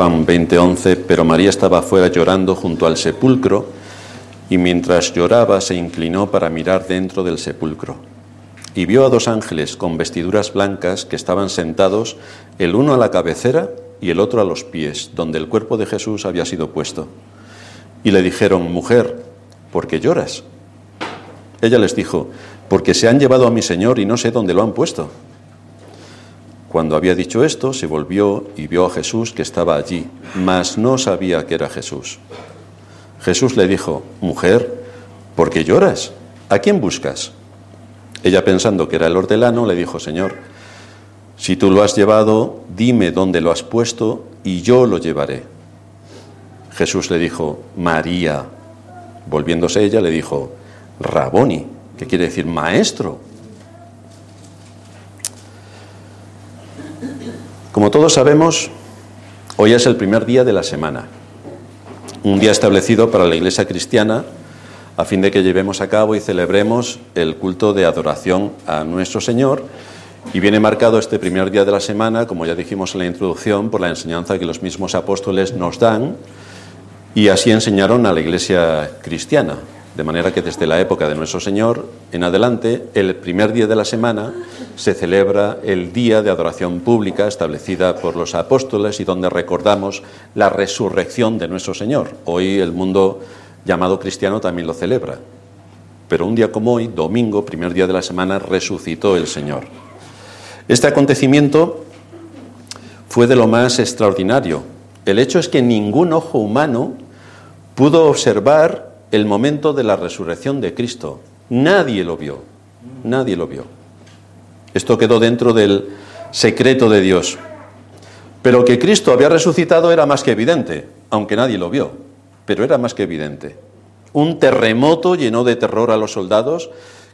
Juan 20:11, pero María estaba fuera llorando junto al sepulcro y mientras lloraba se inclinó para mirar dentro del sepulcro. Y vio a dos ángeles con vestiduras blancas que estaban sentados, el uno a la cabecera y el otro a los pies, donde el cuerpo de Jesús había sido puesto. Y le dijeron, mujer, ¿por qué lloras? Ella les dijo, porque se han llevado a mi Señor y no sé dónde lo han puesto. Cuando había dicho esto, se volvió y vio a Jesús que estaba allí, mas no sabía que era Jesús. Jesús le dijo, Mujer, ¿por qué lloras? ¿A quién buscas? Ella pensando que era el hortelano, le dijo, Señor, si tú lo has llevado, dime dónde lo has puesto y yo lo llevaré. Jesús le dijo, María. Volviéndose ella, le dijo, Raboni, que quiere decir maestro. Como todos sabemos, hoy es el primer día de la semana, un día establecido para la Iglesia cristiana a fin de que llevemos a cabo y celebremos el culto de adoración a nuestro Señor. Y viene marcado este primer día de la semana, como ya dijimos en la introducción, por la enseñanza que los mismos apóstoles nos dan y así enseñaron a la Iglesia cristiana. De manera que desde la época de nuestro Señor en adelante, el primer día de la semana se celebra el día de adoración pública establecida por los apóstoles y donde recordamos la resurrección de nuestro Señor. Hoy el mundo llamado cristiano también lo celebra. Pero un día como hoy, domingo, primer día de la semana, resucitó el Señor. Este acontecimiento fue de lo más extraordinario. El hecho es que ningún ojo humano pudo observar el momento de la resurrección de Cristo. Nadie lo vio, nadie lo vio. Esto quedó dentro del secreto de Dios. Pero que Cristo había resucitado era más que evidente, aunque nadie lo vio, pero era más que evidente. Un terremoto llenó de terror a los soldados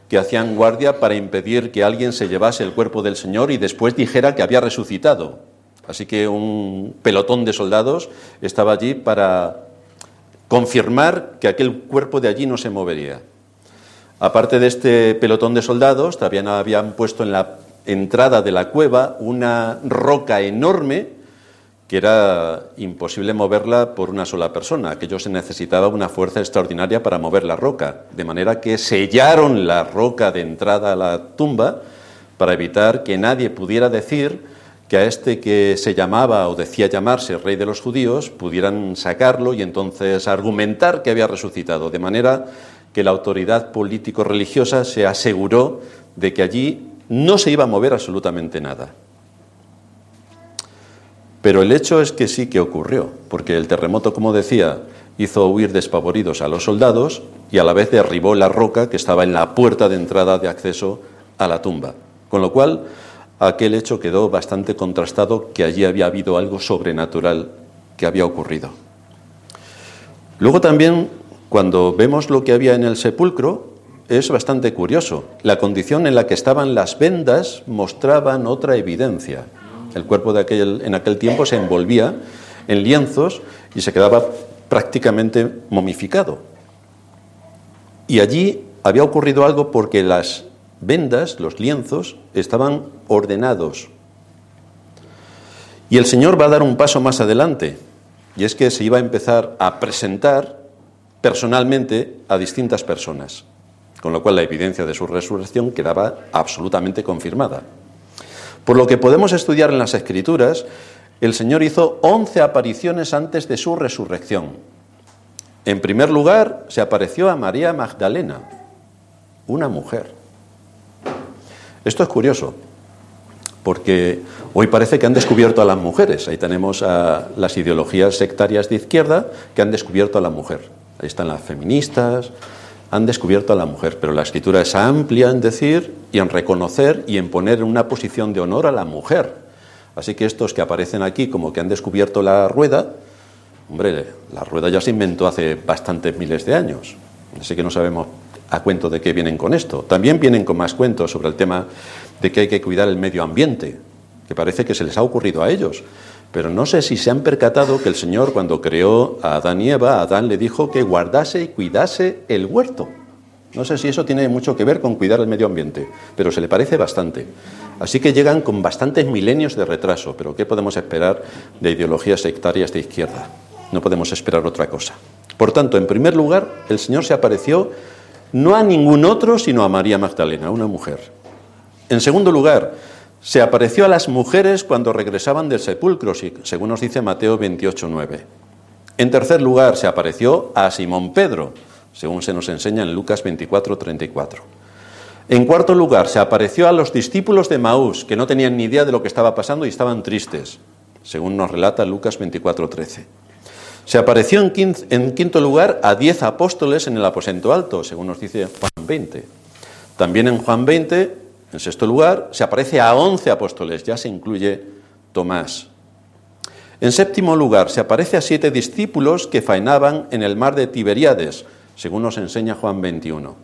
que hacían guardia para impedir que alguien se llevase el cuerpo del Señor y después dijera que había resucitado. Así que un pelotón de soldados estaba allí para confirmar que aquel cuerpo de allí no se movería. Aparte de este pelotón de soldados, también habían puesto en la entrada de la cueva una roca enorme que era imposible moverla por una sola persona. Aquello se necesitaba una fuerza extraordinaria para mover la roca, de manera que sellaron la roca de entrada a la tumba para evitar que nadie pudiera decir que a este que se llamaba o decía llamarse rey de los judíos pudieran sacarlo y entonces argumentar que había resucitado, de manera que la autoridad político-religiosa se aseguró de que allí no se iba a mover absolutamente nada. Pero el hecho es que sí que ocurrió, porque el terremoto, como decía, hizo huir despavoridos a los soldados y a la vez derribó la roca que estaba en la puerta de entrada de acceso a la tumba. Con lo cual, aquel hecho quedó bastante contrastado que allí había habido algo sobrenatural que había ocurrido. Luego también, cuando vemos lo que había en el sepulcro, es bastante curioso. La condición en la que estaban las vendas mostraban otra evidencia. El cuerpo de aquel, en aquel tiempo se envolvía en lienzos y se quedaba prácticamente momificado. Y allí había ocurrido algo porque las vendas, los lienzos, estaban ordenados. Y el Señor va a dar un paso más adelante, y es que se iba a empezar a presentar personalmente a distintas personas, con lo cual la evidencia de su resurrección quedaba absolutamente confirmada. Por lo que podemos estudiar en las Escrituras, el Señor hizo once apariciones antes de su resurrección. En primer lugar, se apareció a María Magdalena, una mujer. Esto es curioso, porque hoy parece que han descubierto a las mujeres. Ahí tenemos a las ideologías sectarias de izquierda que han descubierto a la mujer. Ahí están las feministas, han descubierto a la mujer, pero la escritura es amplia en decir y en reconocer y en poner una posición de honor a la mujer. Así que estos que aparecen aquí como que han descubierto la rueda, hombre, la rueda ya se inventó hace bastantes miles de años, así que no sabemos a cuento de qué vienen con esto. También vienen con más cuentos sobre el tema de que hay que cuidar el medio ambiente, que parece que se les ha ocurrido a ellos. Pero no sé si se han percatado que el Señor cuando creó a Adán y Eva, Adán le dijo que guardase y cuidase el huerto. No sé si eso tiene mucho que ver con cuidar el medio ambiente, pero se le parece bastante. Así que llegan con bastantes milenios de retraso, pero ¿qué podemos esperar de ideologías sectarias de izquierda? No podemos esperar otra cosa. Por tanto, en primer lugar, el Señor se apareció no a ningún otro, sino a María Magdalena, una mujer. En segundo lugar, se apareció a las mujeres cuando regresaban del sepulcro, según nos dice Mateo 28.9. En tercer lugar, se apareció a Simón Pedro, según se nos enseña en Lucas 24.34. En cuarto lugar, se apareció a los discípulos de Maús, que no tenían ni idea de lo que estaba pasando y estaban tristes, según nos relata Lucas 24:13. Se apareció en quinto lugar a diez apóstoles en el aposento alto, según nos dice Juan 20. También en Juan 20, en sexto lugar, se aparece a once apóstoles, ya se incluye Tomás. En séptimo lugar, se aparece a siete discípulos que faenaban en el mar de Tiberíades, según nos enseña Juan 21.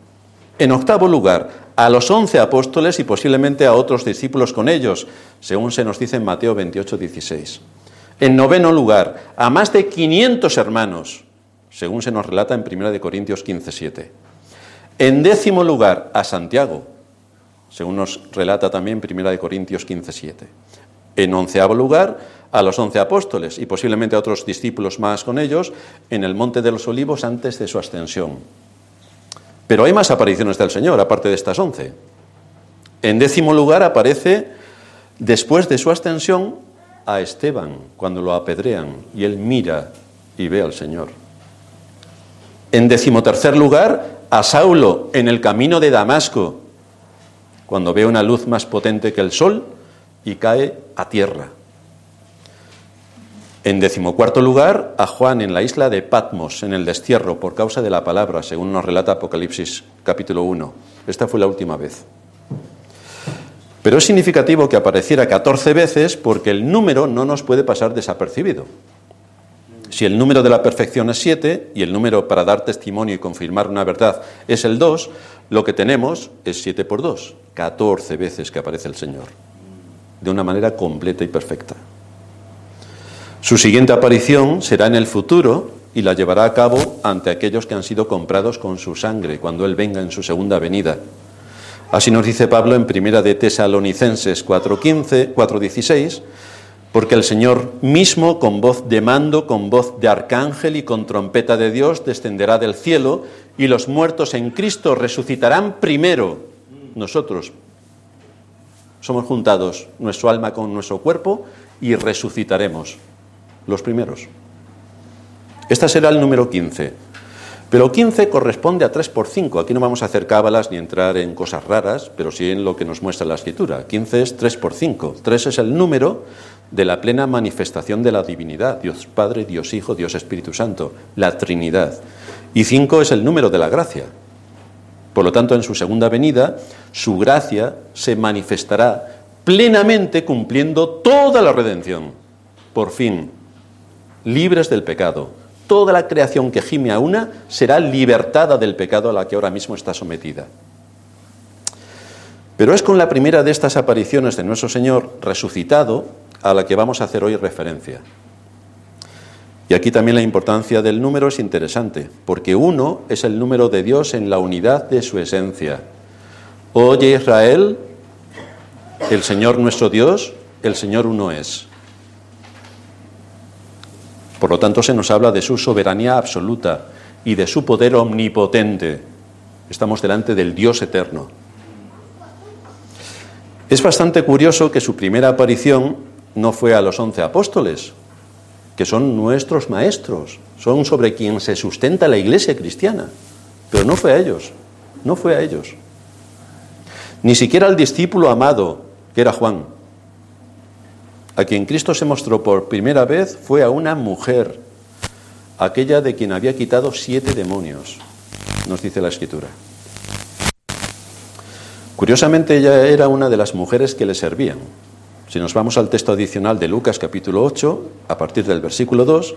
En octavo lugar, a los once apóstoles y posiblemente a otros discípulos con ellos, según se nos dice en Mateo 28, 16. En noveno lugar, a más de 500 hermanos, según se nos relata en 1 Corintios 15, 7. En décimo lugar, a Santiago, según nos relata también 1 Corintios 15, 7. En onceavo lugar, a los once apóstoles y posiblemente a otros discípulos más con ellos en el Monte de los Olivos antes de su ascensión. Pero hay más apariciones del Señor, aparte de estas once. En décimo lugar aparece, después de su ascensión, a Esteban, cuando lo apedrean, y él mira y ve al Señor. En decimotercer lugar, a Saulo en el camino de Damasco, cuando ve una luz más potente que el sol y cae a tierra. En decimocuarto lugar, a Juan en la isla de Patmos, en el destierro, por causa de la palabra, según nos relata Apocalipsis capítulo 1. Esta fue la última vez. Pero es significativo que apareciera 14 veces porque el número no nos puede pasar desapercibido. Si el número de la perfección es 7 y el número para dar testimonio y confirmar una verdad es el 2, lo que tenemos es 7 por 2, 14 veces que aparece el Señor, de una manera completa y perfecta. Su siguiente aparición será en el futuro y la llevará a cabo ante aquellos que han sido comprados con su sangre cuando Él venga en su segunda venida. Así nos dice Pablo en primera de Tesalonicenses 4.15, 4.16, porque el Señor mismo, con voz de mando, con voz de arcángel y con trompeta de Dios, descenderá del cielo y los muertos en Cristo resucitarán primero. Nosotros somos juntados, nuestro alma con nuestro cuerpo, y resucitaremos los primeros. Esta será el número 15. Pero 15 corresponde a 3 por 5. Aquí no vamos a hacer cábalas ni entrar en cosas raras, pero sí en lo que nos muestra la escritura. 15 es 3 por 5. 3 es el número de la plena manifestación de la divinidad, Dios Padre, Dios Hijo, Dios Espíritu Santo, la Trinidad. Y 5 es el número de la gracia. Por lo tanto, en su segunda venida, su gracia se manifestará plenamente cumpliendo toda la redención. Por fin, libres del pecado. Toda la creación que gime a una será libertada del pecado a la que ahora mismo está sometida. Pero es con la primera de estas apariciones de nuestro Señor resucitado a la que vamos a hacer hoy referencia. Y aquí también la importancia del número es interesante, porque uno es el número de Dios en la unidad de su esencia. Oye Israel, el Señor nuestro Dios, el Señor uno es. Por lo tanto, se nos habla de su soberanía absoluta y de su poder omnipotente. Estamos delante del Dios eterno. Es bastante curioso que su primera aparición no fue a los once apóstoles, que son nuestros maestros, son sobre quien se sustenta la iglesia cristiana, pero no fue a ellos, no fue a ellos. Ni siquiera al discípulo amado, que era Juan. A quien Cristo se mostró por primera vez fue a una mujer, aquella de quien había quitado siete demonios, nos dice la escritura. Curiosamente ella era una de las mujeres que le servían. Si nos vamos al texto adicional de Lucas capítulo 8, a partir del versículo 2,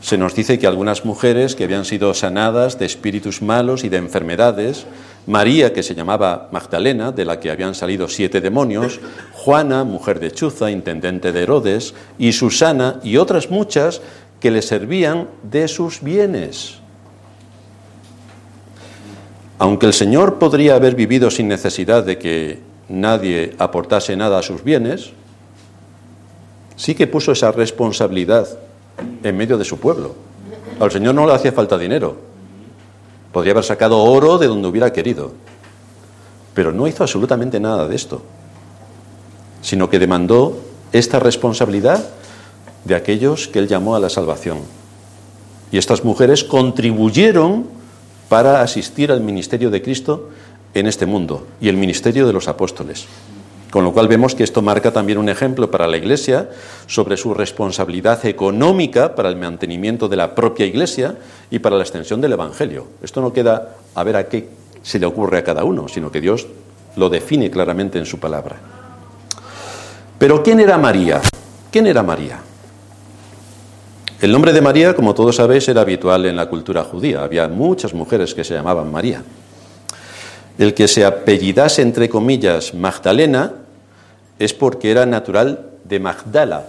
se nos dice que algunas mujeres que habían sido sanadas de espíritus malos y de enfermedades, María, que se llamaba Magdalena, de la que habían salido siete demonios, Juana, mujer de Chuza, intendente de Herodes, y Susana y otras muchas que le servían de sus bienes. Aunque el Señor podría haber vivido sin necesidad de que nadie aportase nada a sus bienes, sí que puso esa responsabilidad en medio de su pueblo. Al Señor no le hacía falta dinero. Podría haber sacado oro de donde hubiera querido. Pero no hizo absolutamente nada de esto, sino que demandó esta responsabilidad de aquellos que él llamó a la salvación. Y estas mujeres contribuyeron para asistir al ministerio de Cristo en este mundo y el ministerio de los apóstoles. Con lo cual vemos que esto marca también un ejemplo para la Iglesia sobre su responsabilidad económica para el mantenimiento de la propia Iglesia y para la extensión del Evangelio. Esto no queda a ver a qué se le ocurre a cada uno, sino que Dios lo define claramente en su palabra. Pero ¿quién era María? ¿Quién era María? El nombre de María, como todos sabéis, era habitual en la cultura judía. Había muchas mujeres que se llamaban María. El que se apellidase, entre comillas, Magdalena, es porque era natural de Magdala.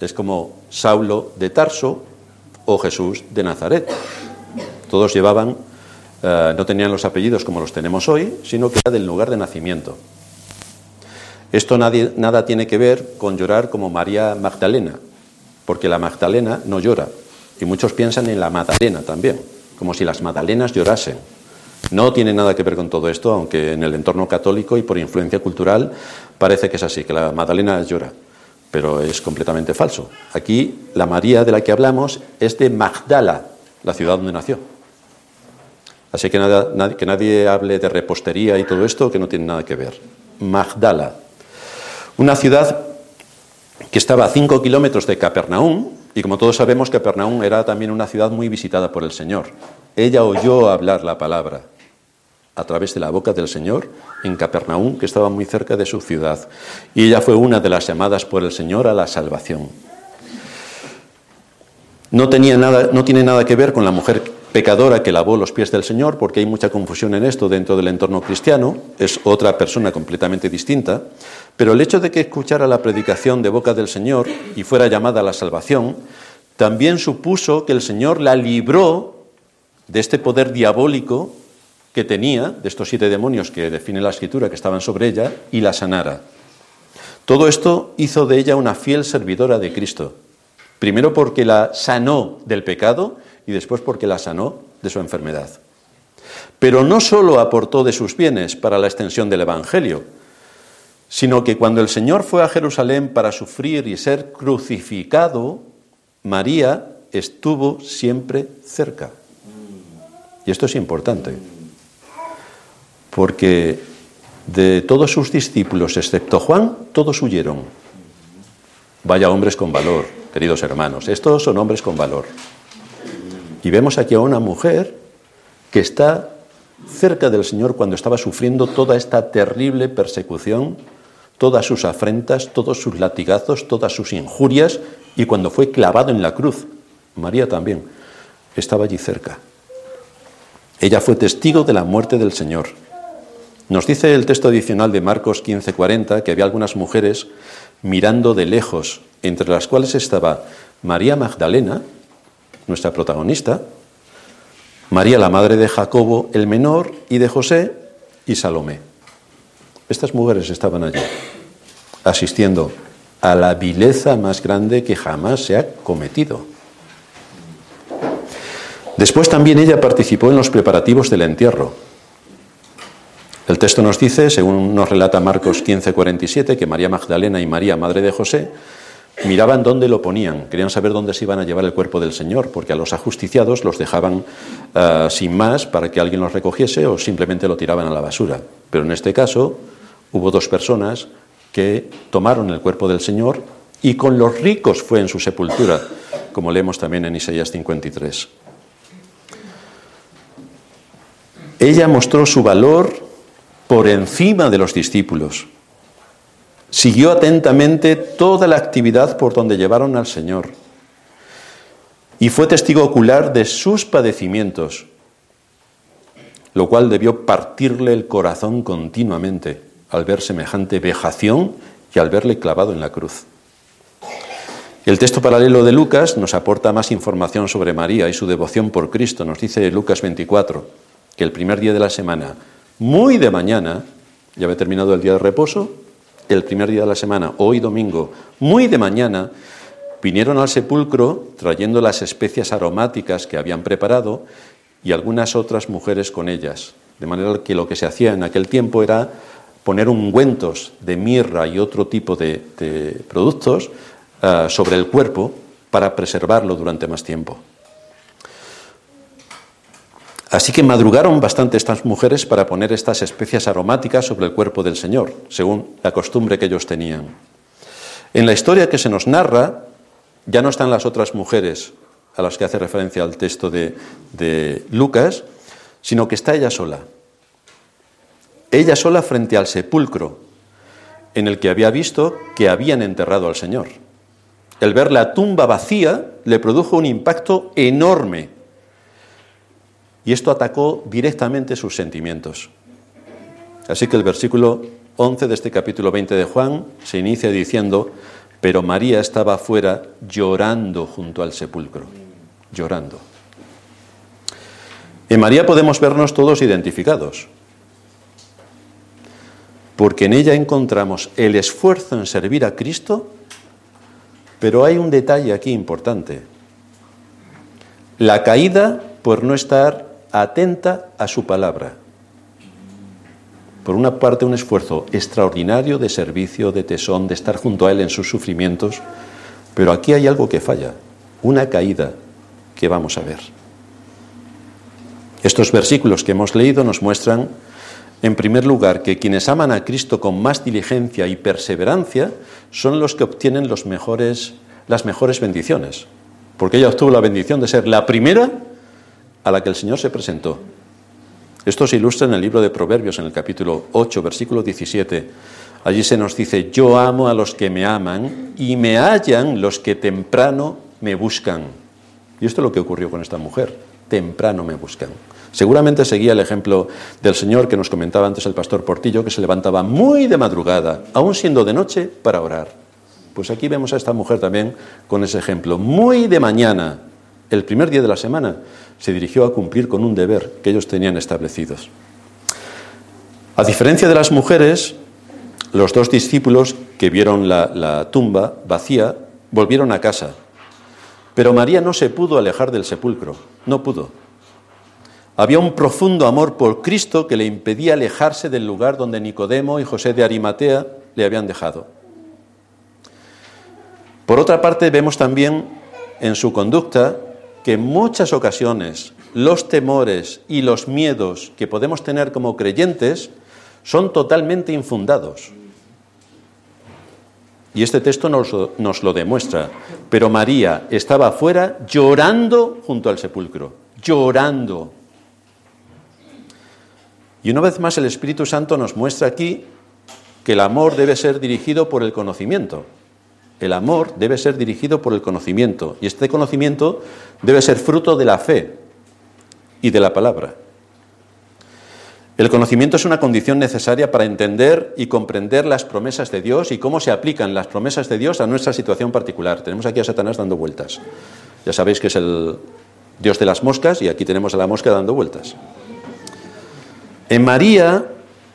Es como Saulo de Tarso o Jesús de Nazaret. Todos llevaban, eh, no tenían los apellidos como los tenemos hoy, sino que era del lugar de nacimiento. Esto nada tiene que ver con llorar como María Magdalena, porque la Magdalena no llora. Y muchos piensan en la Magdalena también, como si las Magdalenas llorasen. No tiene nada que ver con todo esto, aunque en el entorno católico y por influencia cultural parece que es así, que la Magdalena llora, pero es completamente falso. Aquí la María de la que hablamos es de Magdala, la ciudad donde nació. Así que, nada, que nadie hable de repostería y todo esto que no tiene nada que ver. Magdala, una ciudad que estaba a cinco kilómetros de Capernaum, y como todos sabemos, Capernaum era también una ciudad muy visitada por el Señor. Ella oyó hablar la palabra a través de la boca del Señor en Capernaum, que estaba muy cerca de su ciudad. Y ella fue una de las llamadas por el Señor a la salvación. No, tenía nada, no tiene nada que ver con la mujer pecadora que lavó los pies del Señor, porque hay mucha confusión en esto dentro del entorno cristiano, es otra persona completamente distinta, pero el hecho de que escuchara la predicación de boca del Señor y fuera llamada a la salvación, también supuso que el Señor la libró de este poder diabólico que tenía, de estos siete demonios que define la escritura que estaban sobre ella, y la sanara. Todo esto hizo de ella una fiel servidora de Cristo, primero porque la sanó del pecado, y después porque la sanó de su enfermedad. Pero no solo aportó de sus bienes para la extensión del Evangelio, sino que cuando el Señor fue a Jerusalén para sufrir y ser crucificado, María estuvo siempre cerca. Y esto es importante, porque de todos sus discípulos, excepto Juan, todos huyeron. Vaya hombres con valor, queridos hermanos, estos son hombres con valor. Y vemos aquí a una mujer que está cerca del Señor cuando estaba sufriendo toda esta terrible persecución, todas sus afrentas, todos sus latigazos, todas sus injurias, y cuando fue clavado en la cruz. María también estaba allí cerca. Ella fue testigo de la muerte del Señor. Nos dice el texto adicional de Marcos 15:40 que había algunas mujeres mirando de lejos, entre las cuales estaba María Magdalena, nuestra protagonista, María la madre de Jacobo el menor y de José y Salomé. Estas mujeres estaban allí, asistiendo a la vileza más grande que jamás se ha cometido. Después también ella participó en los preparativos del entierro. El texto nos dice, según nos relata Marcos 15:47, que María Magdalena y María, madre de José, miraban dónde lo ponían, querían saber dónde se iban a llevar el cuerpo del Señor, porque a los ajusticiados los dejaban eh, sin más para que alguien los recogiese o simplemente lo tiraban a la basura. Pero en este caso hubo dos personas que tomaron el cuerpo del Señor y con los ricos fue en su sepultura, como leemos también en Isaías 53. Ella mostró su valor por encima de los discípulos. Siguió atentamente toda la actividad por donde llevaron al Señor y fue testigo ocular de sus padecimientos, lo cual debió partirle el corazón continuamente al ver semejante vejación y al verle clavado en la cruz. El texto paralelo de Lucas nos aporta más información sobre María y su devoción por Cristo. Nos dice Lucas 24 que el primer día de la semana, muy de mañana, Ya había terminado el día de reposo, el primer día de la semana, hoy domingo, muy de mañana, vinieron al sepulcro trayendo las especias aromáticas que habían preparado y algunas otras mujeres con ellas. De manera que lo que se hacía en aquel tiempo era poner ungüentos de mirra y otro tipo de, productos eh, sobre el cuerpo para preservarlo durante más tiempo. Así que madrugaron bastante estas mujeres para poner estas especias aromáticas sobre el cuerpo del Señor, según la costumbre que ellos tenían. En la historia que se nos narra, ya no están las otras mujeres a las que hace referencia al texto de, de Lucas, sino que está ella sola. Ella sola frente al sepulcro en el que había visto que habían enterrado al Señor. El ver la tumba vacía le produjo un impacto enorme y esto atacó directamente sus sentimientos. Así que el versículo 11 de este capítulo 20 de Juan se inicia diciendo, pero María estaba afuera llorando junto al sepulcro, llorando. En María podemos vernos todos identificados, porque en ella encontramos el esfuerzo en servir a Cristo, pero hay un detalle aquí importante. La caída por no estar atenta a su palabra. Por una parte, un esfuerzo extraordinario de servicio, de tesón, de estar junto a Él en sus sufrimientos, pero aquí hay algo que falla, una caída que vamos a ver. Estos versículos que hemos leído nos muestran, en primer lugar, que quienes aman a Cristo con más diligencia y perseverancia son los que obtienen las mejores bendiciones, porque ella obtuvo la bendición de ser la primera a la que el Señor se presentó. Esto se ilustra en el libro de Proverbios, en el capítulo 8, versículo 17. Allí se nos dice, yo amo a los que me aman y me hallan los que temprano me buscan. Y esto es lo que ocurrió con esta mujer, temprano me buscan. Seguramente seguía el ejemplo del Señor que nos comentaba antes el pastor Portillo, que se levantaba muy de madrugada, aún siendo de noche, para orar. Pues aquí vemos a esta mujer también con ese ejemplo, muy de mañana, el primer día de la semana, se dirigió a cumplir con un deber que ellos tenían establecidos. A diferencia de las mujeres, los dos discípulos que vieron la, tumba vacía volvieron a casa. Pero María no se pudo alejar del sepulcro, no pudo. Había un profundo amor por Cristo que le impedía alejarse del lugar donde Nicodemo y José de Arimatea le habían dejado. Por otra parte, vemos también en su conducta que en muchas ocasiones los temores y los miedos que podemos tener como creyentes son totalmente infundados. Y este texto nos, lo demuestra. Pero María estaba afuera llorando junto al sepulcro, llorando. Y una vez más el Espíritu Santo nos muestra aquí que el amor debe ser dirigido por el conocimiento. El amor debe ser dirigido por el conocimiento y este conocimiento debe ser fruto de la fe y de la palabra. El conocimiento es una condición necesaria para entender y comprender las promesas de Dios y cómo se aplican las promesas de Dios a nuestra situación particular. Tenemos aquí a Satanás dando vueltas. Ya sabéis que es el Dios de las moscas y aquí tenemos a la mosca dando vueltas. En María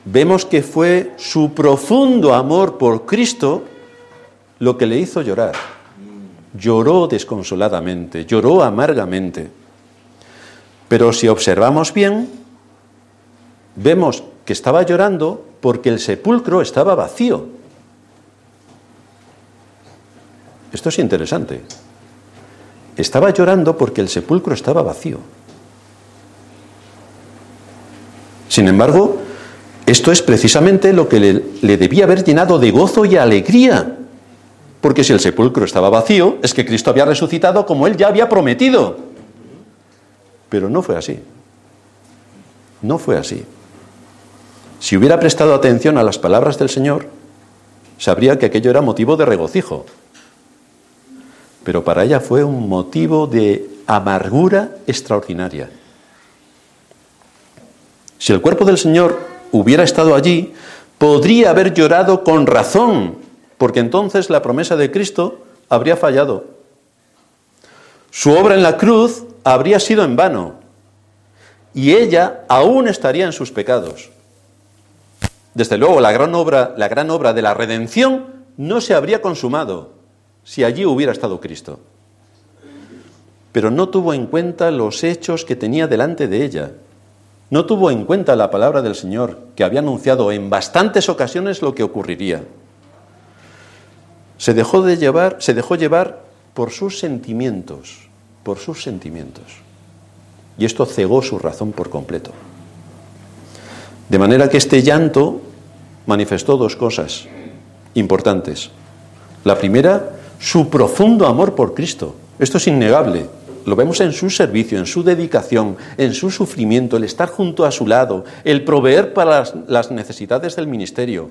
vemos que fue su profundo amor por Cristo lo que le hizo llorar. Lloró desconsoladamente, lloró amargamente. Pero si observamos bien, vemos que estaba llorando porque el sepulcro estaba vacío. Esto es interesante. Estaba llorando porque el sepulcro estaba vacío. Sin embargo, esto es precisamente lo que le, le, debía haber llenado de gozo y alegría. Porque si el sepulcro estaba vacío, es que Cristo había resucitado como él ya había prometido. Pero no fue así. No fue así. Si hubiera prestado atención a las palabras del Señor, sabría que aquello era motivo de regocijo. Pero para ella fue un motivo de amargura extraordinaria. Si el cuerpo del Señor hubiera estado allí, podría haber llorado con razón porque entonces la promesa de Cristo habría fallado. Su obra en la cruz habría sido en vano y ella aún estaría en sus pecados. Desde luego, la gran obra, la gran obra de la redención no se habría consumado si allí hubiera estado Cristo. Pero no tuvo en cuenta los hechos que tenía delante de ella. No tuvo en cuenta la palabra del Señor, que había anunciado en bastantes ocasiones lo que ocurriría. Se dejó de llevar, se dejó llevar por sus sentimientos, por sus sentimientos. Y esto cegó su razón por completo. De manera que este llanto manifestó dos cosas importantes. La primera, su profundo amor por Cristo. Esto es innegable. Lo vemos en su servicio, en su dedicación, en su sufrimiento, el estar junto a su lado, el proveer para las, necesidades del ministerio.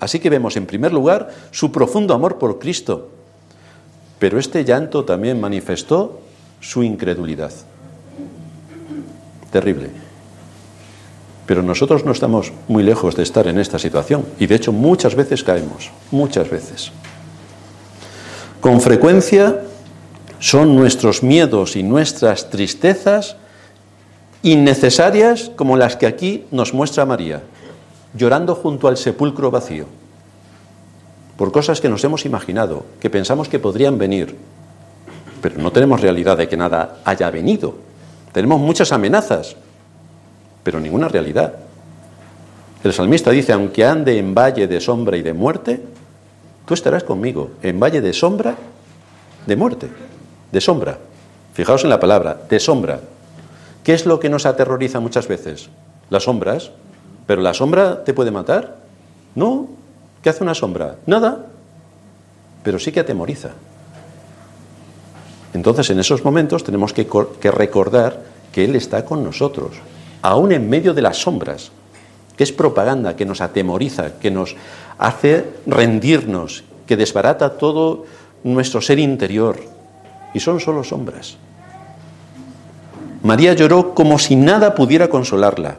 Así que vemos en primer lugar su profundo amor por Cristo. Pero este llanto también manifestó su incredulidad. Terrible. Pero nosotros no estamos muy lejos de estar en esta situación y de hecho muchas veces caemos, muchas veces. Con frecuencia son nuestros miedos y nuestras tristezas innecesarias como las que aquí nos muestra María, llorando junto al sepulcro vacío, por cosas que nos hemos imaginado, que pensamos que podrían venir, pero no tenemos realidad de que nada haya venido. Tenemos muchas amenazas, pero ninguna realidad. El salmista dice, aunque ande en valle de sombra y de muerte, tú estarás conmigo, en valle de sombra, de muerte, de sombra. Fijaos en la palabra, de sombra. ¿Qué es lo que nos aterroriza muchas veces? Las sombras. ¿Pero la sombra te puede matar? No. ¿Qué hace una sombra? Nada. Pero sí que atemoriza. Entonces, en esos momentos tenemos que, recordar que Él está con nosotros, aún en medio de las sombras, que es propaganda, que nos atemoriza, que nos hace rendirnos, que desbarata todo nuestro ser interior. Y son solo sombras. María lloró como si nada pudiera consolarla.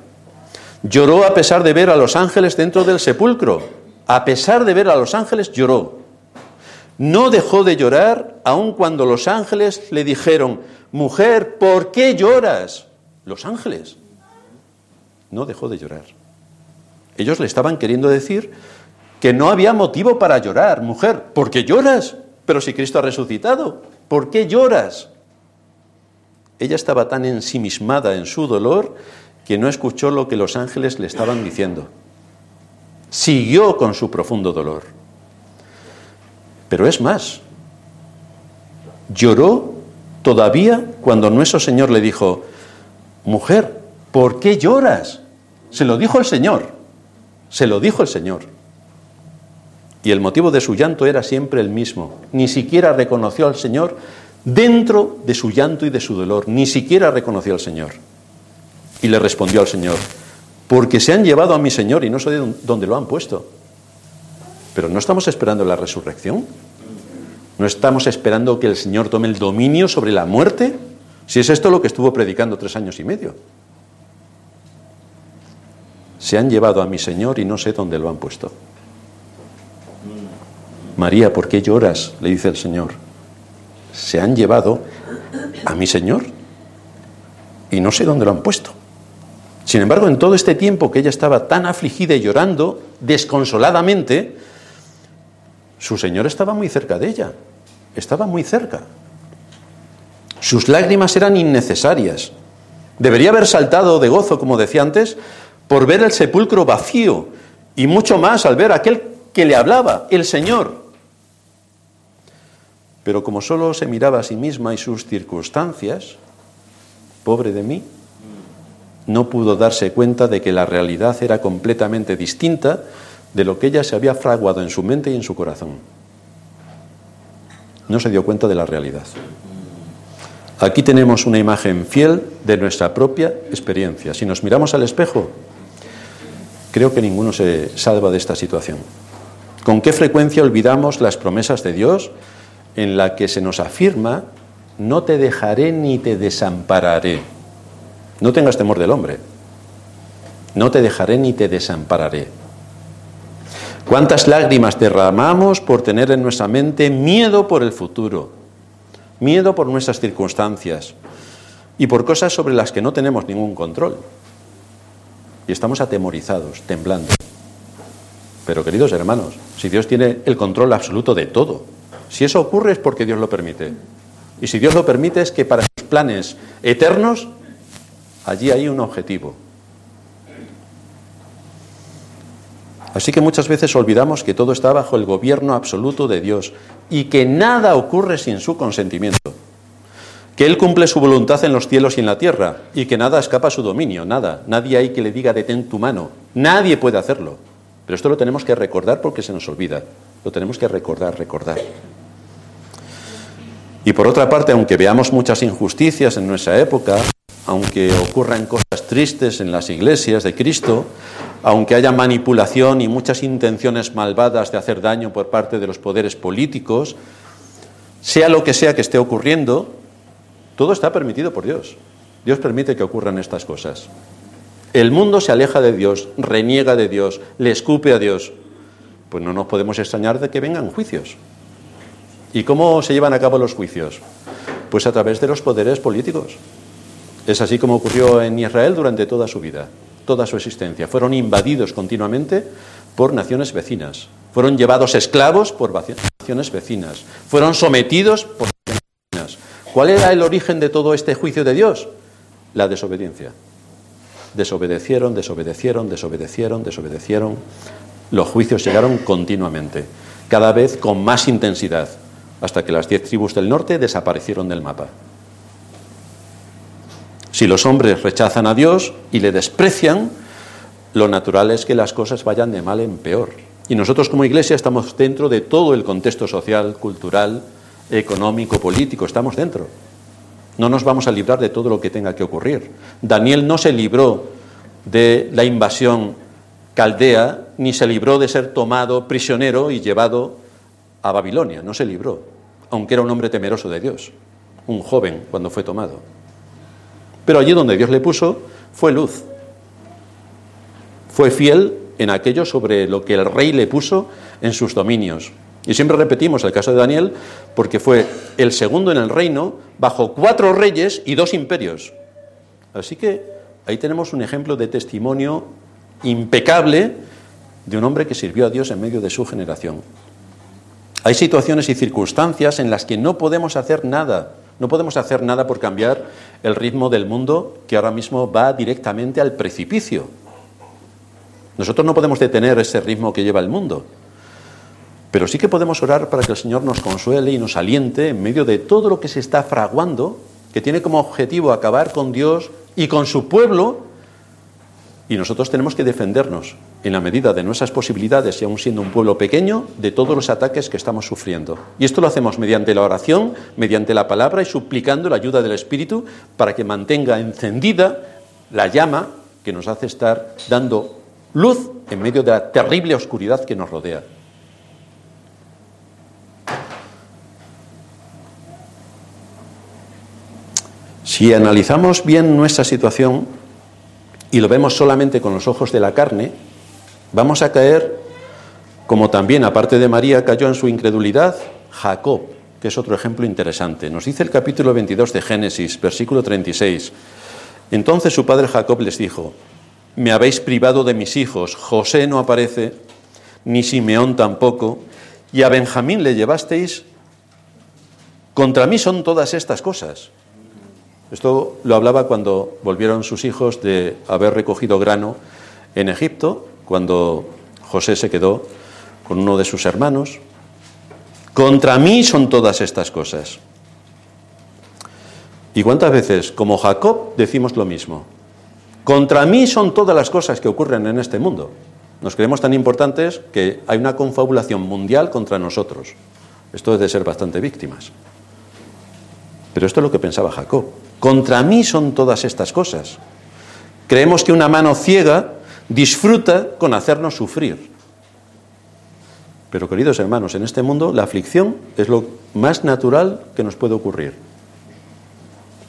Lloró a pesar de ver a los ángeles dentro del sepulcro. A pesar de ver a los ángeles, lloró. No dejó de llorar aun cuando los ángeles le dijeron, mujer, ¿por qué lloras? Los ángeles no dejó de llorar. Ellos le estaban queriendo decir que no había motivo para llorar, mujer, ¿por qué lloras? Pero si Cristo ha resucitado, ¿por qué lloras? Ella estaba tan ensimismada en su dolor que no escuchó lo que los ángeles le estaban diciendo. Siguió con su profundo dolor. Pero es más, lloró todavía cuando nuestro Señor le dijo, mujer, ¿por qué lloras? Se lo dijo el Señor, se lo dijo el Señor. Y el motivo de su llanto era siempre el mismo. Ni siquiera reconoció al Señor dentro de su llanto y de su dolor. Ni siquiera reconoció al Señor. Y le respondió al Señor, porque se han llevado a mi Señor y no sé dónde lo han puesto. Pero no estamos esperando la resurrección. ¿No estamos esperando que el Señor tome el dominio sobre la muerte? Si es esto lo que estuvo predicando tres años y medio. Se han llevado a mi Señor y no sé dónde lo han puesto. María, ¿por qué lloras? le dice el Señor. Se han llevado a mi Señor y no sé dónde lo han puesto. Sin embargo, en todo este tiempo que ella estaba tan afligida y llorando, desconsoladamente, su Señor estaba muy cerca de ella, estaba muy cerca. Sus lágrimas eran innecesarias. Debería haber saltado de gozo, como decía antes, por ver el sepulcro vacío y mucho más al ver a aquel que le hablaba, el Señor. Pero como solo se miraba a sí misma y sus circunstancias, pobre de mí, no pudo darse cuenta de que la realidad era completamente distinta de lo que ella se había fraguado en su mente y en su corazón. No se dio cuenta de la realidad. Aquí tenemos una imagen fiel de nuestra propia experiencia. Si nos miramos al espejo, Creo que ninguno se salva de esta situación. ¿Con qué frecuencia olvidamos las promesas de Dios en la que se nos afirma, no te dejaré ni te desampararé? No tengas temor del hombre. No te dejaré ni te desampararé. ¿Cuántas lágrimas derramamos por tener en nuestra mente miedo por el futuro? Miedo por nuestras circunstancias y por cosas sobre las que no tenemos ningún control y estamos atemorizados, temblando. Pero queridos hermanos, si Dios tiene el control absoluto de todo, si eso ocurre es porque Dios lo permite. Y si Dios lo permite es que para sus planes eternos, allí hay un objetivo. Así que muchas veces olvidamos que todo está bajo el gobierno absoluto de Dios y que nada ocurre sin su consentimiento. Que Él cumple su voluntad en los cielos y en la tierra y que nada escapa a su dominio, nada. Nadie hay que le diga detén tu mano. Nadie puede hacerlo. Pero esto lo tenemos que recordar porque se nos olvida. Lo tenemos que recordar, recordar. Y por otra parte, aunque veamos muchas injusticias en nuestra época, aunque ocurran cosas tristes en las iglesias de Cristo, aunque haya manipulación y muchas intenciones malvadas de hacer daño por parte de los poderes políticos, sea lo que sea que esté ocurriendo, todo está permitido por Dios. Dios permite que ocurran estas cosas. El mundo se aleja de Dios, reniega de Dios, le escupe a Dios. Pues no nos podemos extrañar de que vengan juicios. ¿Y cómo se llevan a cabo los juicios? Pues a través de los poderes políticos. Es así como ocurrió en Israel durante toda su vida, toda su existencia. Fueron invadidos continuamente por naciones vecinas. Fueron llevados esclavos por naciones vecinas. Fueron sometidos por naciones vecinas. ¿Cuál era el origen de todo este juicio de Dios? La desobediencia. Desobedecieron, desobedecieron, desobedecieron, desobedecieron. Los juicios llegaron continuamente, cada vez con más intensidad hasta que las diez tribus del norte desaparecieron del mapa. Si los hombres rechazan a Dios y le desprecian, lo natural es que las cosas vayan de mal en peor. Y nosotros como iglesia estamos dentro de todo el contexto social, cultural, económico, político, estamos dentro. No nos vamos a librar de todo lo que tenga que ocurrir. Daniel no se libró de la invasión caldea, ni se libró de ser tomado prisionero y llevado a Babilonia, no se libró, aunque era un hombre temeroso de Dios, un joven cuando fue tomado. Pero allí donde Dios le puso fue luz, fue fiel en aquello sobre lo que el rey le puso en sus dominios. Y siempre repetimos el caso de Daniel porque fue el segundo en el reino bajo cuatro reyes y dos imperios. Así que ahí tenemos un ejemplo de testimonio impecable de un hombre que sirvió a Dios en medio de su generación. Hay situaciones y circunstancias en las que no podemos hacer nada. No podemos hacer nada por cambiar el ritmo del mundo que ahora mismo va directamente al precipicio. Nosotros no podemos detener ese ritmo que lleva el mundo. Pero sí que podemos orar para que el Señor nos consuele y nos aliente en medio de todo lo que se está fraguando, que tiene como objetivo acabar con Dios y con su pueblo y nosotros tenemos que defendernos en la medida de nuestras posibilidades, y aún siendo un pueblo pequeño, de todos los ataques que estamos sufriendo. Y esto lo hacemos mediante la oración, mediante la palabra y suplicando la ayuda del Espíritu para que mantenga encendida la llama que nos hace estar dando luz en medio de la terrible oscuridad que nos rodea. Si analizamos bien nuestra situación, y lo vemos solamente con los ojos de la carne, vamos a caer, como también aparte de María cayó en su incredulidad, Jacob, que es otro ejemplo interesante. Nos dice el capítulo 22 de Génesis, versículo 36. Entonces su padre Jacob les dijo, me habéis privado de mis hijos, José no aparece, ni Simeón tampoco, y a Benjamín le llevasteis, contra mí son todas estas cosas. Esto lo hablaba cuando volvieron sus hijos de haber recogido grano en Egipto, cuando José se quedó con uno de sus hermanos. Contra mí son todas estas cosas. ¿Y cuántas veces, como Jacob, decimos lo mismo? Contra mí son todas las cosas que ocurren en este mundo. Nos creemos tan importantes que hay una confabulación mundial contra nosotros. Esto es de ser bastante víctimas. Pero esto es lo que pensaba Jacob. Contra mí son todas estas cosas. Creemos que una mano ciega disfruta con hacernos sufrir. Pero queridos hermanos, en este mundo la aflicción es lo más natural que nos puede ocurrir.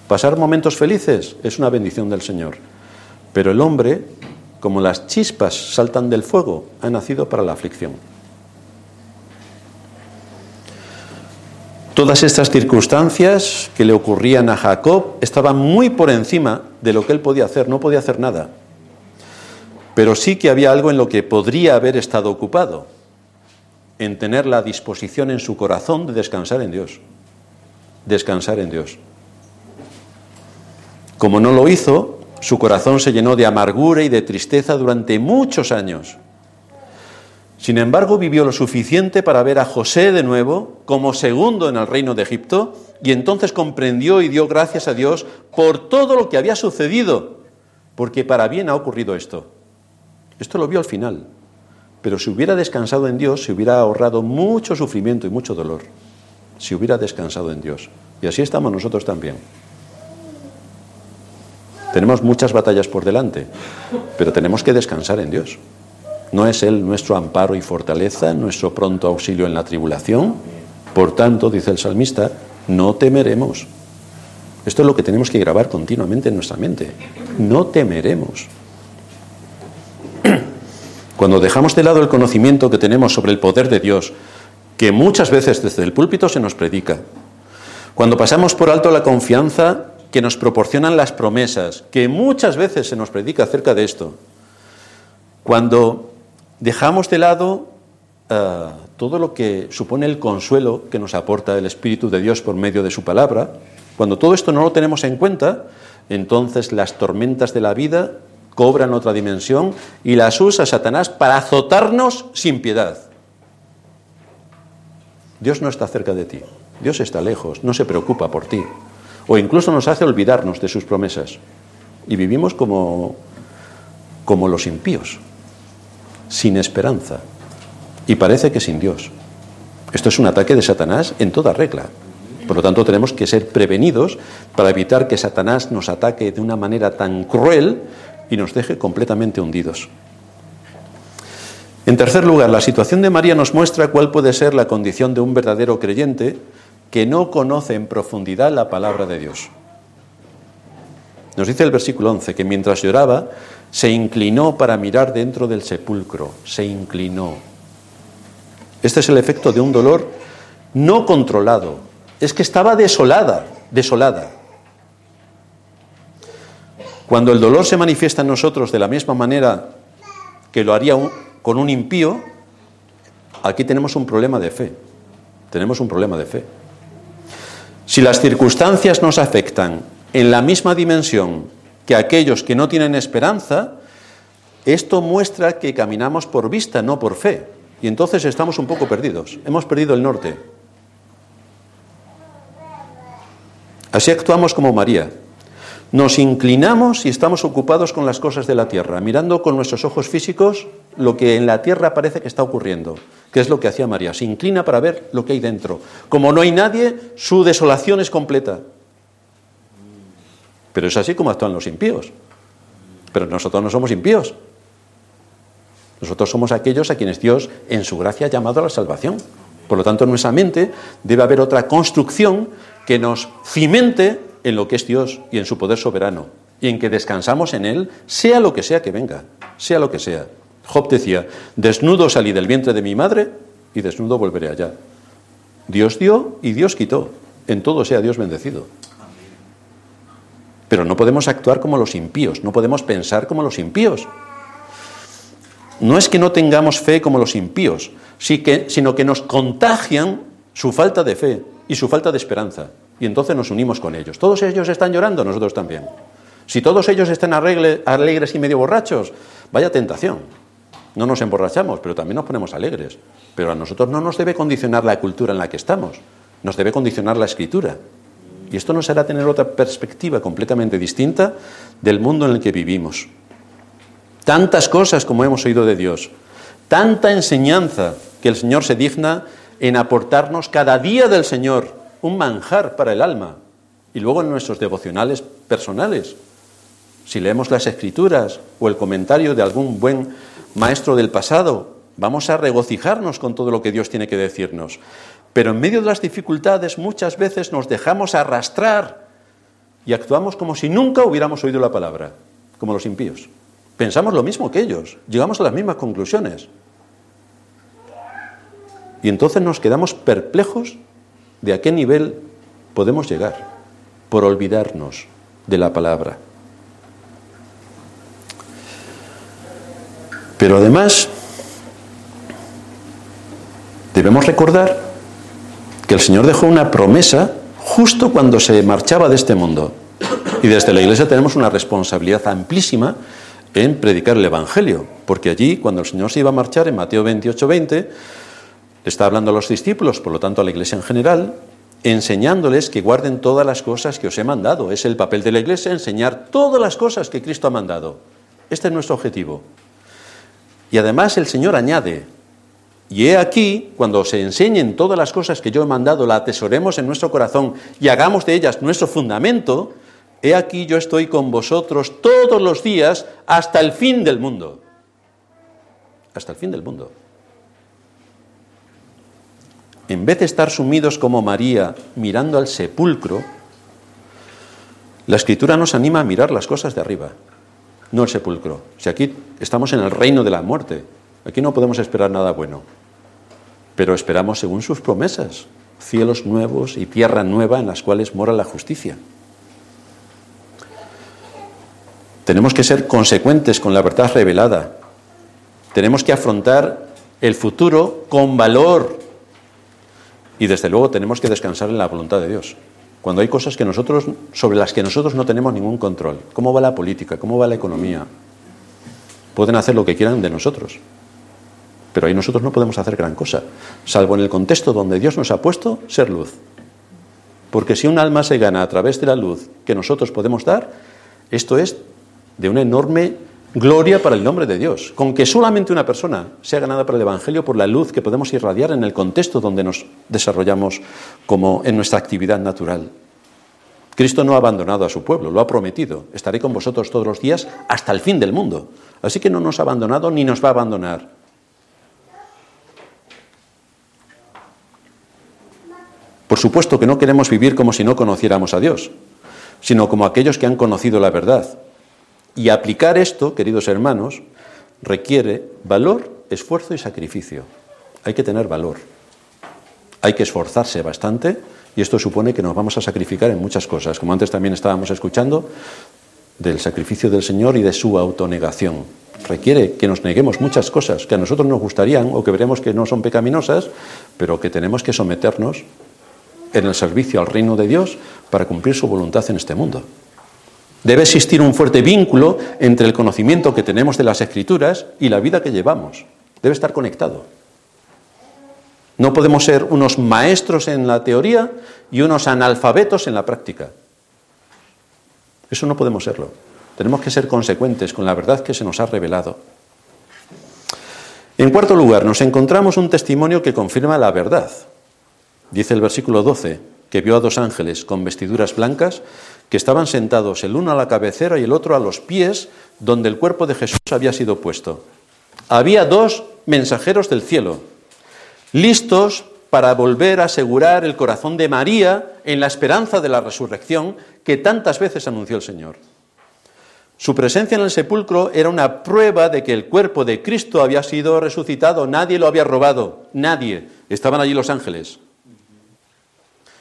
Pasar momentos felices es una bendición del Señor. Pero el hombre, como las chispas saltan del fuego, ha nacido para la aflicción. Todas estas circunstancias que le ocurrían a Jacob estaban muy por encima de lo que él podía hacer, no podía hacer nada. Pero sí que había algo en lo que podría haber estado ocupado, en tener la disposición en su corazón de descansar en Dios. Descansar en Dios. Como no lo hizo, su corazón se llenó de amargura y de tristeza durante muchos años. Sin embargo, vivió lo suficiente para ver a José de nuevo como segundo en el reino de Egipto y entonces comprendió y dio gracias a Dios por todo lo que había sucedido, porque para bien ha ocurrido esto. Esto lo vio al final, pero si hubiera descansado en Dios, se hubiera ahorrado mucho sufrimiento y mucho dolor, si hubiera descansado en Dios. Y así estamos nosotros también. Tenemos muchas batallas por delante, pero tenemos que descansar en Dios. ¿No es Él nuestro amparo y fortaleza, nuestro pronto auxilio en la tribulación? Por tanto, dice el salmista, no temeremos. Esto es lo que tenemos que grabar continuamente en nuestra mente. No temeremos. Cuando dejamos de lado el conocimiento que tenemos sobre el poder de Dios, que muchas veces desde el púlpito se nos predica, cuando pasamos por alto la confianza que nos proporcionan las promesas, que muchas veces se nos predica acerca de esto, cuando dejamos de lado eh, todo lo que supone el consuelo que nos aporta el Espíritu de Dios por medio de su palabra, cuando todo esto no lo tenemos en cuenta, entonces las tormentas de la vida cobran otra dimensión y las usa Satanás para azotarnos sin piedad. Dios no está cerca de ti, Dios está lejos, no se preocupa por ti, o incluso nos hace olvidarnos de sus promesas. Y vivimos como, como los impíos, sin esperanza y parece que sin Dios. Esto es un ataque de Satanás en toda regla. Por lo tanto, tenemos que ser prevenidos para evitar que Satanás nos ataque de una manera tan cruel y nos deje completamente hundidos. En tercer lugar, la situación de María nos muestra cuál puede ser la condición de un verdadero creyente que no conoce en profundidad la palabra de Dios. Nos dice el versículo 11 que mientras lloraba, se inclinó para mirar dentro del sepulcro, se inclinó. Este es el efecto de un dolor no controlado, es que estaba desolada, desolada. Cuando el dolor se manifiesta en nosotros de la misma manera que lo haría con un impío, aquí tenemos un problema de fe. Tenemos un problema de fe. Si las circunstancias nos afectan en la misma dimensión que aquellos que no tienen esperanza, esto muestra que caminamos por vista, no por fe. Y entonces estamos un poco perdidos. Hemos perdido el norte. Así actuamos como María. Nos inclinamos y estamos ocupados con las cosas de la tierra, mirando con nuestros ojos físicos lo que en la tierra parece que está ocurriendo, que es lo que hacía María. Se inclina para ver lo que hay dentro. Como no hay nadie, su desolación es completa. Pero es así como actúan los impíos. Pero nosotros no somos impíos. Nosotros somos aquellos a quienes Dios en su gracia ha llamado a la salvación. Por lo tanto, en nuestra mente debe haber otra construcción que nos cimente en lo que es Dios y en su poder soberano, y en que descansamos en Él, sea lo que sea que venga, sea lo que sea. Job decía, desnudo salí del vientre de mi madre y desnudo volveré allá. Dios dio y Dios quitó. En todo sea Dios bendecido. Pero no podemos actuar como los impíos, no podemos pensar como los impíos. No es que no tengamos fe como los impíos, sino que nos contagian su falta de fe y su falta de esperanza. Y entonces nos unimos con ellos. Todos ellos están llorando, nosotros también. Si todos ellos están alegres y medio borrachos, vaya tentación. No nos emborrachamos, pero también nos ponemos alegres. Pero a nosotros no nos debe condicionar la cultura en la que estamos, nos debe condicionar la escritura. Y esto nos hará tener otra perspectiva completamente distinta del mundo en el que vivimos. Tantas cosas como hemos oído de Dios, tanta enseñanza que el Señor se digna en aportarnos cada día del Señor un manjar para el alma. Y luego en nuestros devocionales personales, si leemos las escrituras o el comentario de algún buen maestro del pasado, vamos a regocijarnos con todo lo que Dios tiene que decirnos. Pero en medio de las dificultades muchas veces nos dejamos arrastrar y actuamos como si nunca hubiéramos oído la palabra, como los impíos. Pensamos lo mismo que ellos, llegamos a las mismas conclusiones. Y entonces nos quedamos perplejos de a qué nivel podemos llegar por olvidarnos de la palabra. además, debemos recordar que el Señor dejó una promesa justo cuando se marchaba de este mundo. Y desde la Iglesia tenemos una responsabilidad amplísima en predicar el Evangelio, porque allí, cuando el Señor se iba a marchar, en Mateo 28, 20, está hablando a los discípulos, por lo tanto a la Iglesia en general, enseñándoles que guarden todas las cosas que os he mandado. Es el papel de la Iglesia enseñar todas las cosas que Cristo ha mandado. Este es nuestro objetivo. Y además el Señor añade, y he aquí, cuando se enseñen todas las cosas que yo he mandado, la atesoremos en nuestro corazón y hagamos de ellas nuestro fundamento, he aquí yo estoy con vosotros todos los días hasta el fin del mundo. Hasta el fin del mundo. En vez de estar sumidos como María mirando al sepulcro, la escritura nos anima a mirar las cosas de arriba, no el sepulcro. Si aquí estamos en el reino de la muerte, aquí no podemos esperar nada bueno, pero esperamos según sus promesas, cielos nuevos y tierra nueva en las cuales mora la justicia. Tenemos que ser consecuentes con la verdad revelada. Tenemos que afrontar el futuro con valor. Y desde luego tenemos que descansar en la voluntad de Dios. Cuando hay cosas que nosotros, sobre las que nosotros no tenemos ningún control. ¿Cómo va la política? ¿Cómo va la economía? Pueden hacer lo que quieran de nosotros. Pero ahí nosotros no podemos hacer gran cosa, salvo en el contexto donde Dios nos ha puesto ser luz. Porque si un alma se gana a través de la luz que nosotros podemos dar, esto es de una enorme gloria para el nombre de Dios. Con que solamente una persona sea ganada para el Evangelio por la luz que podemos irradiar en el contexto donde nos desarrollamos como en nuestra actividad natural. Cristo no ha abandonado a su pueblo, lo ha prometido. Estaré con vosotros todos los días hasta el fin del mundo. Así que no nos ha abandonado ni nos va a abandonar. Por supuesto que no queremos vivir como si no conociéramos a Dios, sino como aquellos que han conocido la verdad y aplicar esto, queridos hermanos, requiere valor, esfuerzo y sacrificio. Hay que tener valor. Hay que esforzarse bastante y esto supone que nos vamos a sacrificar en muchas cosas, como antes también estábamos escuchando, del sacrificio del Señor y de su autonegación. Requiere que nos neguemos muchas cosas que a nosotros nos gustarían o que veremos que no son pecaminosas, pero que tenemos que someternos en el servicio al reino de Dios para cumplir su voluntad en este mundo. Debe existir un fuerte vínculo entre el conocimiento que tenemos de las escrituras y la vida que llevamos. Debe estar conectado. No podemos ser unos maestros en la teoría y unos analfabetos en la práctica. Eso no podemos serlo. Tenemos que ser consecuentes con la verdad que se nos ha revelado. En cuarto lugar, nos encontramos un testimonio que confirma la verdad. Dice el versículo 12, que vio a dos ángeles con vestiduras blancas que estaban sentados el uno a la cabecera y el otro a los pies donde el cuerpo de Jesús había sido puesto. Había dos mensajeros del cielo, listos para volver a asegurar el corazón de María en la esperanza de la resurrección que tantas veces anunció el Señor. Su presencia en el sepulcro era una prueba de que el cuerpo de Cristo había sido resucitado, nadie lo había robado, nadie. Estaban allí los ángeles.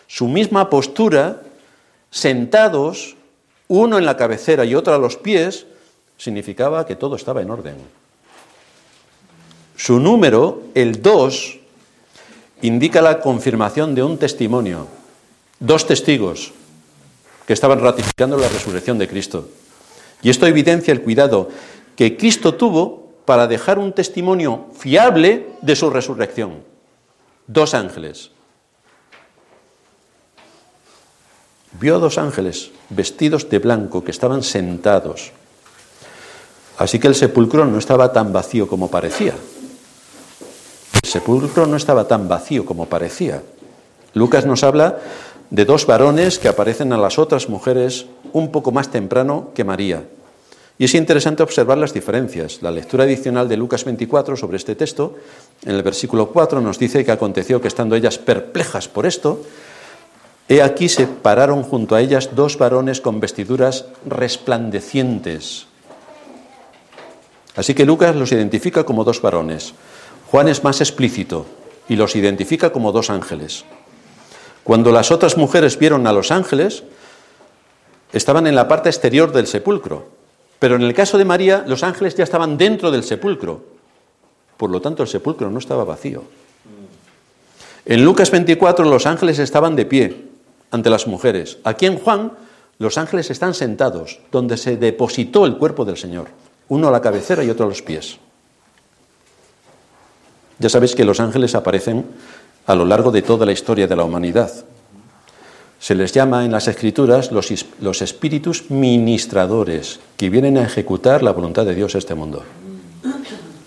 Su misma postura sentados, uno en la cabecera y otro a los pies, significaba que todo estaba en orden. Su número, el 2, indica la confirmación de un testimonio, dos testigos que estaban ratificando la resurrección de Cristo. Y esto evidencia el cuidado que Cristo tuvo para dejar un testimonio fiable de su resurrección. Dos ángeles. Vio a dos ángeles vestidos de blanco que estaban sentados. Así que el sepulcro no estaba tan vacío como parecía. El sepulcro no estaba tan vacío como parecía. Lucas nos habla de dos varones que aparecen a las otras mujeres un poco más temprano que María. Y es interesante observar las diferencias. La lectura adicional de Lucas 24 sobre este texto, en el versículo 4, nos dice que aconteció que estando ellas perplejas por esto, He aquí se pararon junto a ellas dos varones con vestiduras resplandecientes. Así que Lucas los identifica como dos varones. Juan es más explícito y los identifica como dos ángeles. Cuando las otras mujeres vieron a los ángeles, estaban en la parte exterior del sepulcro. Pero en el caso de María, los ángeles ya estaban dentro del sepulcro. Por lo tanto, el sepulcro no estaba vacío. En Lucas 24 los ángeles estaban de pie ante las mujeres. Aquí en Juan los ángeles están sentados donde se depositó el cuerpo del Señor, uno a la cabecera y otro a los pies. Ya sabéis que los ángeles aparecen a lo largo de toda la historia de la humanidad. Se les llama en las escrituras los, los espíritus ministradores que vienen a ejecutar la voluntad de Dios en este mundo.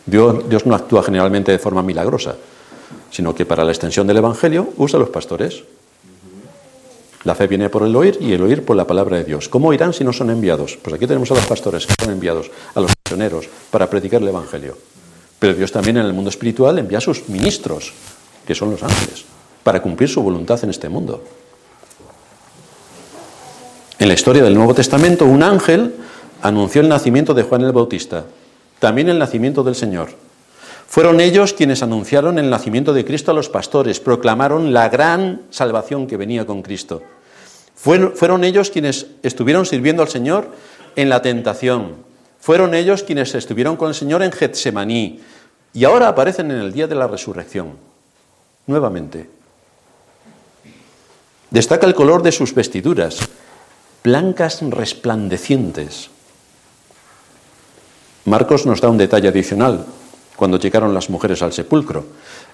Dios, Dios no actúa generalmente de forma milagrosa, sino que para la extensión del Evangelio usa a los pastores. La fe viene por el oír y el oír por la palabra de Dios. ¿Cómo irán si no son enviados? Pues aquí tenemos a los pastores que son enviados, a los misioneros, para predicar el Evangelio. Pero Dios también en el mundo espiritual envía a sus ministros, que son los ángeles, para cumplir su voluntad en este mundo. En la historia del Nuevo Testamento, un ángel anunció el nacimiento de Juan el Bautista también el nacimiento del Señor. Fueron ellos quienes anunciaron el nacimiento de Cristo a los pastores, proclamaron la gran salvación que venía con Cristo. Fueron, ellos quienes estuvieron sirviendo al Señor en la tentación. Fueron ellos quienes estuvieron con el Señor en Getsemaní. Y ahora aparecen en el día de la resurrección, nuevamente. Destaca el color de sus vestiduras, blancas resplandecientes. Marcos nos da un detalle adicional cuando llegaron las mujeres al sepulcro.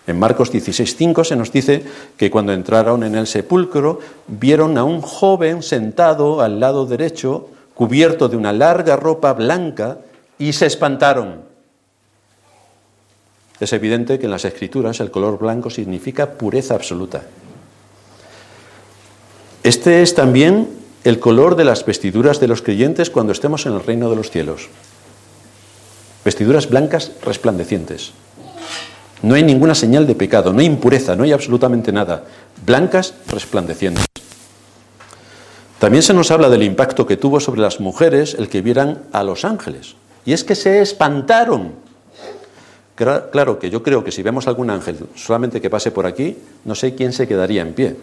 En Marcos 16:5 se nos dice que cuando entraron en el sepulcro vieron a un joven sentado al lado derecho, cubierto de una larga ropa blanca, y se espantaron. Es evidente que en las escrituras el color blanco significa pureza absoluta. Este es también el color de las vestiduras de los creyentes cuando estemos en el reino de los cielos. Vestiduras blancas resplandecientes. No hay ninguna señal de pecado, no hay impureza, no hay absolutamente nada. Blancas resplandecientes. También se nos habla del impacto que tuvo sobre las mujeres el que vieran a los ángeles. Y es que se espantaron. Claro que yo creo que si vemos algún ángel solamente que pase por aquí, no sé quién se quedaría en pie,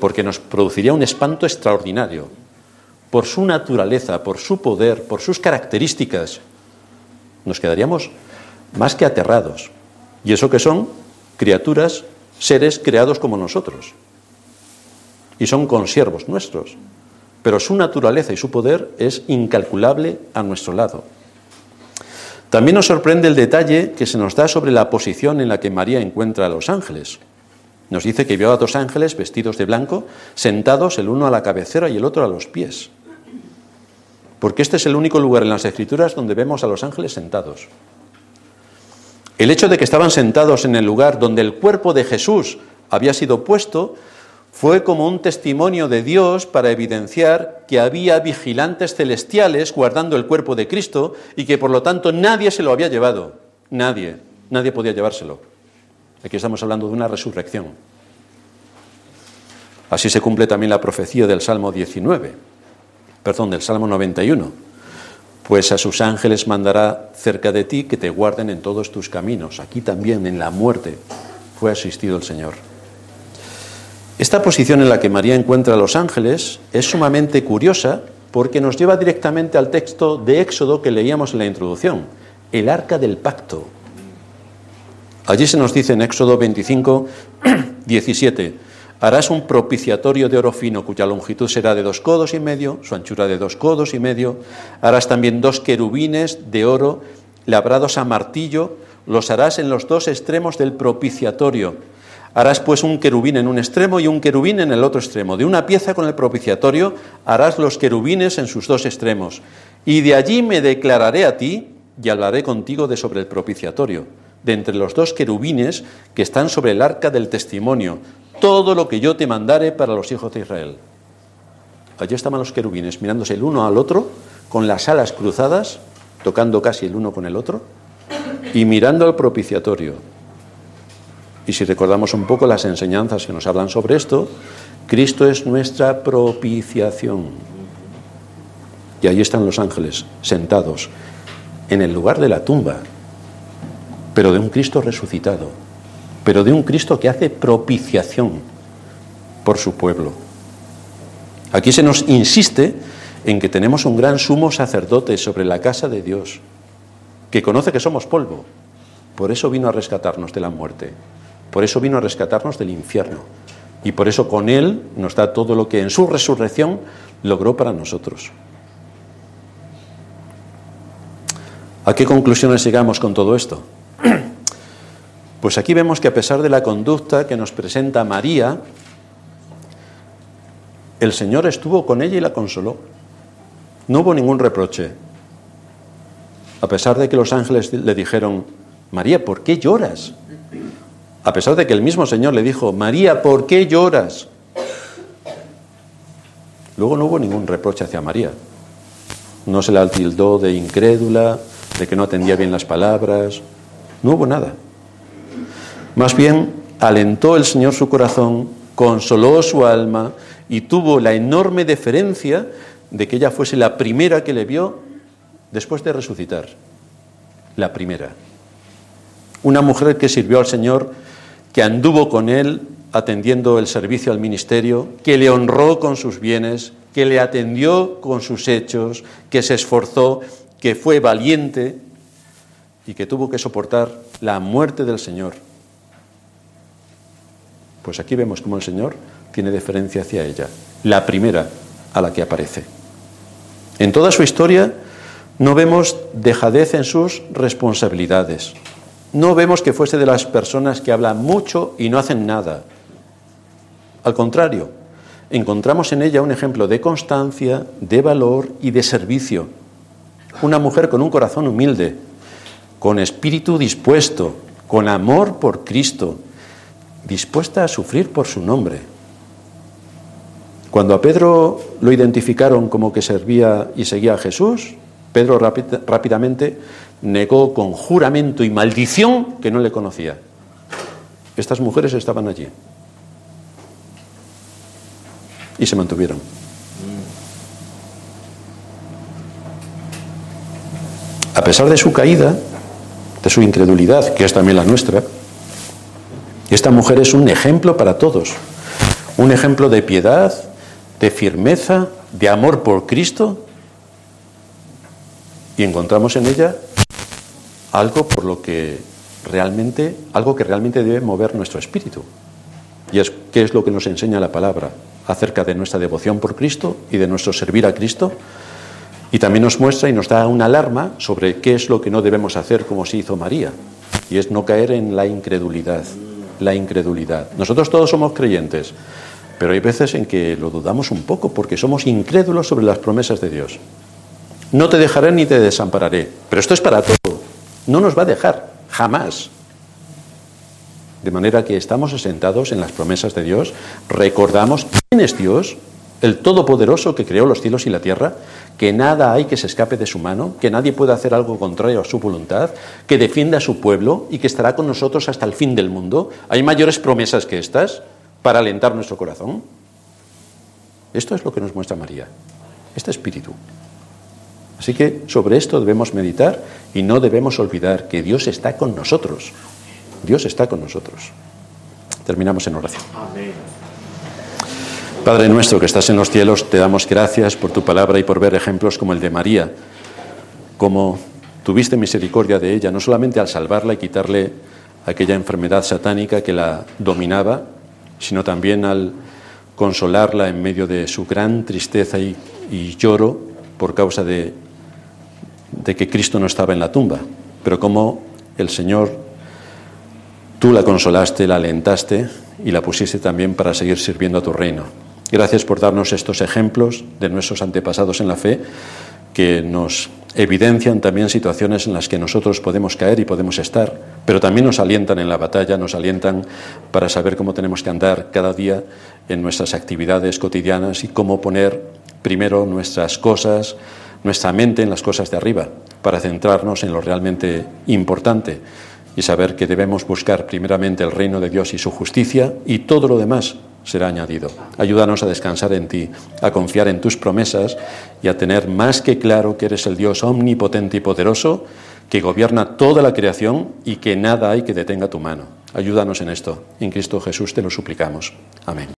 porque nos produciría un espanto extraordinario, por su naturaleza, por su poder, por sus características. Nos quedaríamos más que aterrados. Y eso que son criaturas, seres creados como nosotros. Y son consiervos nuestros. Pero su naturaleza y su poder es incalculable a nuestro lado. También nos sorprende el detalle que se nos da sobre la posición en la que María encuentra a los ángeles. Nos dice que vio a dos ángeles vestidos de blanco, sentados el uno a la cabecera y el otro a los pies porque este es el único lugar en las Escrituras donde vemos a los ángeles sentados. El hecho de que estaban sentados en el lugar donde el cuerpo de Jesús había sido puesto fue como un testimonio de Dios para evidenciar que había vigilantes celestiales guardando el cuerpo de Cristo y que por lo tanto nadie se lo había llevado. Nadie, nadie podía llevárselo. Aquí estamos hablando de una resurrección. Así se cumple también la profecía del Salmo 19 perdón, del Salmo 91. Pues a sus ángeles mandará cerca de ti que te guarden en todos tus caminos. Aquí también, en la muerte, fue asistido el Señor. Esta posición en la que María encuentra a los ángeles es sumamente curiosa porque nos lleva directamente al texto de Éxodo que leíamos en la introducción, el arca del pacto. Allí se nos dice en Éxodo 25, 17, Harás un propiciatorio de oro fino cuya longitud será de dos codos y medio, su anchura de dos codos y medio. Harás también dos querubines de oro labrados a martillo, los harás en los dos extremos del propiciatorio. Harás pues un querubín en un extremo y un querubín en el otro extremo. De una pieza con el propiciatorio harás los querubines en sus dos extremos. Y de allí me declararé a ti y hablaré contigo de sobre el propiciatorio, de entre los dos querubines que están sobre el arca del testimonio, todo lo que yo te mandare para los hijos de Israel. Allí estaban los querubines mirándose el uno al otro, con las alas cruzadas, tocando casi el uno con el otro, y mirando al propiciatorio. Y si recordamos un poco las enseñanzas que nos hablan sobre esto, Cristo es nuestra propiciación. Y allí están los ángeles, sentados, en el lugar de la tumba, pero de un Cristo resucitado pero de un Cristo que hace propiciación por su pueblo. Aquí se nos insiste en que tenemos un gran sumo sacerdote sobre la casa de Dios, que conoce que somos polvo, Por eso vino a rescatarnos de la muerte. Por eso vino a rescatarnos del infierno. Y por eso con Él nos da todo lo que en su resurrección logró para nosotros. ¿A qué conclusiones llegamos con todo esto? Pues aquí vemos que a pesar de la conducta que nos presenta María, el Señor estuvo con ella y la consoló. No hubo ningún reproche. A pesar de que los ángeles le dijeron, María, ¿por qué lloras? A pesar de que el mismo Señor le dijo, María, ¿por qué lloras? Luego no hubo ningún reproche hacia María. No se la tildó de incrédula, de que no atendía bien las palabras. No hubo nada. Más bien, alentó el Señor su corazón, consoló su alma y tuvo la enorme deferencia de que ella fuese la primera que le vio después de resucitar. La primera. Una mujer que sirvió al Señor, que anduvo con Él atendiendo el servicio al ministerio, que le honró con sus bienes, que le atendió con sus hechos, que se esforzó, que fue valiente y que tuvo que soportar la muerte del Señor. Pues aquí vemos cómo el Señor tiene deferencia hacia ella, la primera a la que aparece. En toda su historia no vemos dejadez en sus responsabilidades. No vemos que fuese de las personas que hablan mucho y no hacen nada. Al contrario, encontramos en ella un ejemplo de constancia, de valor y de servicio. Una mujer con un corazón humilde, con espíritu dispuesto, con amor por Cristo, dispuesta a sufrir por su nombre. Cuando a Pedro lo identificaron como que servía y seguía a Jesús, Pedro rápidamente negó con juramento y maldición que no le conocía. Estas mujeres estaban allí y se mantuvieron. A pesar de su caída, de su incredulidad, que es también la nuestra, esta mujer es un ejemplo para todos, un ejemplo de piedad, de firmeza, de amor por Cristo, y encontramos en ella algo por lo que realmente, algo que realmente debe mover nuestro espíritu. Y es qué es lo que nos enseña la palabra acerca de nuestra devoción por Cristo y de nuestro servir a Cristo. Y también nos muestra y nos da una alarma sobre qué es lo que no debemos hacer como se hizo María. Y es no caer en la incredulidad. La incredulidad. Nosotros todos somos creyentes, pero hay veces en que lo dudamos un poco porque somos incrédulos sobre las promesas de Dios. No te dejaré ni te desampararé. Pero esto es para todo. No nos va a dejar, jamás. De manera que estamos asentados en las promesas de Dios, recordamos quién es Dios, el Todopoderoso que creó los cielos y la tierra, que nada hay que se escape de su mano, que nadie puede hacer algo contrario a su voluntad, que defiende a su pueblo y que estará con nosotros hasta el fin del mundo. ¿Hay mayores promesas que estas para alentar nuestro corazón? Esto es lo que nos muestra María, este espíritu. Así que sobre esto debemos meditar y no debemos olvidar que Dios está con nosotros. Dios está con nosotros. Terminamos en oración. Padre nuestro que estás en los cielos, te damos gracias por tu palabra y por ver ejemplos como el de María, como tuviste misericordia de ella, no solamente al salvarla y quitarle aquella enfermedad satánica que la dominaba, sino también al consolarla en medio de su gran tristeza y, y lloro por causa de de que Cristo no estaba en la tumba, pero como el Señor, tú la consolaste, la alentaste y la pusiste también para seguir sirviendo a tu reino. Gracias por darnos estos ejemplos de nuestros antepasados en la fe que nos evidencian también situaciones en las que nosotros podemos caer y podemos estar, pero también nos alientan en la batalla, nos alientan para saber cómo tenemos que andar cada día en nuestras actividades cotidianas y cómo poner primero nuestras cosas, nuestra mente en las cosas de arriba, para centrarnos en lo realmente importante y saber que debemos buscar primeramente el reino de Dios y su justicia y todo lo demás será añadido. Ayúdanos a descansar en ti, a confiar en tus promesas y a tener más que claro que eres el Dios omnipotente y poderoso que gobierna toda la creación y que nada hay que detenga tu mano. Ayúdanos en esto. En Cristo Jesús te lo suplicamos. Amén.